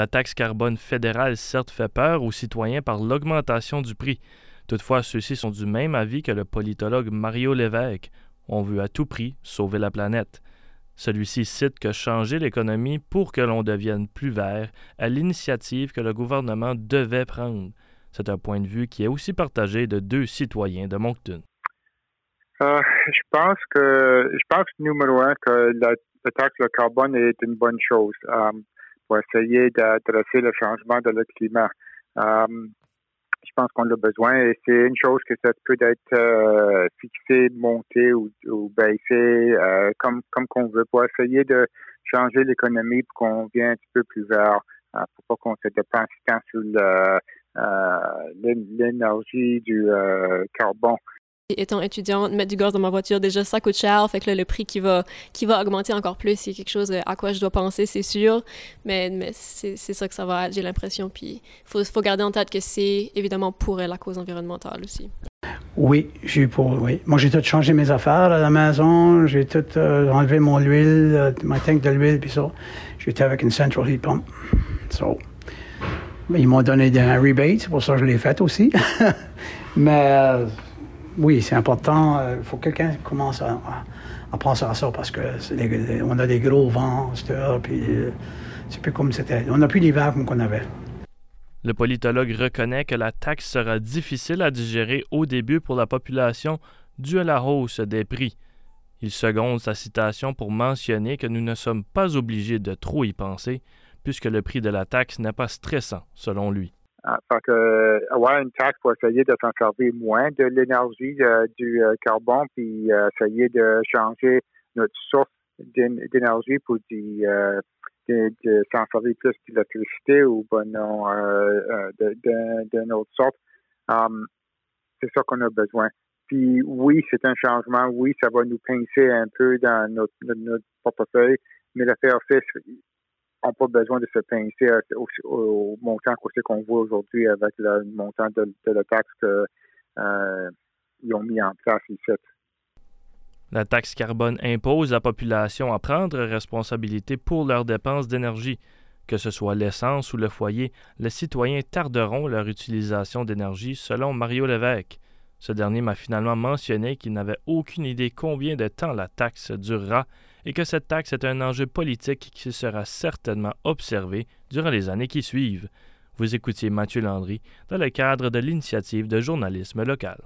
La taxe carbone fédérale certes fait peur aux citoyens par l'augmentation du prix. Toutefois, ceux-ci sont du même avis que le politologue Mario Lévesque. On veut à tout prix sauver la planète. Celui-ci cite que changer l'économie pour que l'on devienne plus vert est l'initiative que le gouvernement devait prendre. C'est un point de vue qui est aussi partagé de deux citoyens de Moncton. Euh, je pense que je pense numéro un que la, taxe carbone est une bonne chose euh, pour essayer d'adresser le changement de le climat. Euh, je pense qu'on a besoin et c'est une chose que ça peut être euh, fixé, monté ou, ou baissé euh, comme comme qu'on veut pour essayer de changer l'économie pour qu'on vienne un petit peu plus vert, euh, pour pas qu'on se dépense tant sur l'énergie du carbone étant étudiante, mettre du gaz dans ma voiture, déjà, ça coûte cher. Fait que là, le prix qui va, qui va augmenter encore plus, c'est quelque chose à quoi je dois penser, c'est sûr. Mais, mais c'est ça que ça va être, j'ai l'impression. Puis il faut, faut garder en tête que c'est évidemment pour la cause environnementale aussi. Oui, j'ai pour, oui. Moi, j'ai tout changé mes affaires à la maison. J'ai tout euh, enlevé mon huile, euh, ma tank de l'huile, puis ça. J'étais avec une Central Heat Pump. So, ils m'ont donné un rebate, c'est pour ça que je l'ai fait aussi. Mais euh, oui, c'est important. Il euh, faut que quelqu'un commence à, penser à ça parce que on a des gros vents, puis euh, c'est plus comme c'était. On n'a plus l'hiver comme qu'on avait. Le politologue reconnaît que la taxe sera difficile à digérer au début pour la population due à la hausse des prix. Il seconde sa citation pour mentionner que nous ne sommes pas obligés de trop y penser, puisque le prix de la taxe n'est pas stressant, selon lui. Ah, que avoir une taxe pour essayer de s'en servir moins de l'énergie euh, du euh, carbone, puis euh, essayer de changer notre source d'énergie pour de, de s'en servir plus d'électricité ou ben non d'une autre sorte. Um, c'est ça qu'on a besoin. Puis oui, c'est un changement. Oui, ça va nous pincer un peu dans notre, notre, portefeuille, mais l'affaire c'est n'ont pas besoin de se pincer au, montant qu'on voit aujourd'hui avec le montant de, la taxe qu'ils euh, ont mis en place ici. La taxe carbone impose à la population à prendre responsabilité pour leurs dépenses d'énergie. Que ce soit l'essence ou le foyer, les citoyens tarderont leur utilisation d'énergie, selon Mario Lévesque. Ce dernier m'a finalement mentionné qu'il n'avait aucune idée combien de temps la taxe durera et que cette taxe est un enjeu politique qui sera certainement observé durant les années qui suivent. Vous écoutiez Mathieu Landry dans le cadre de l'initiative de journalisme local.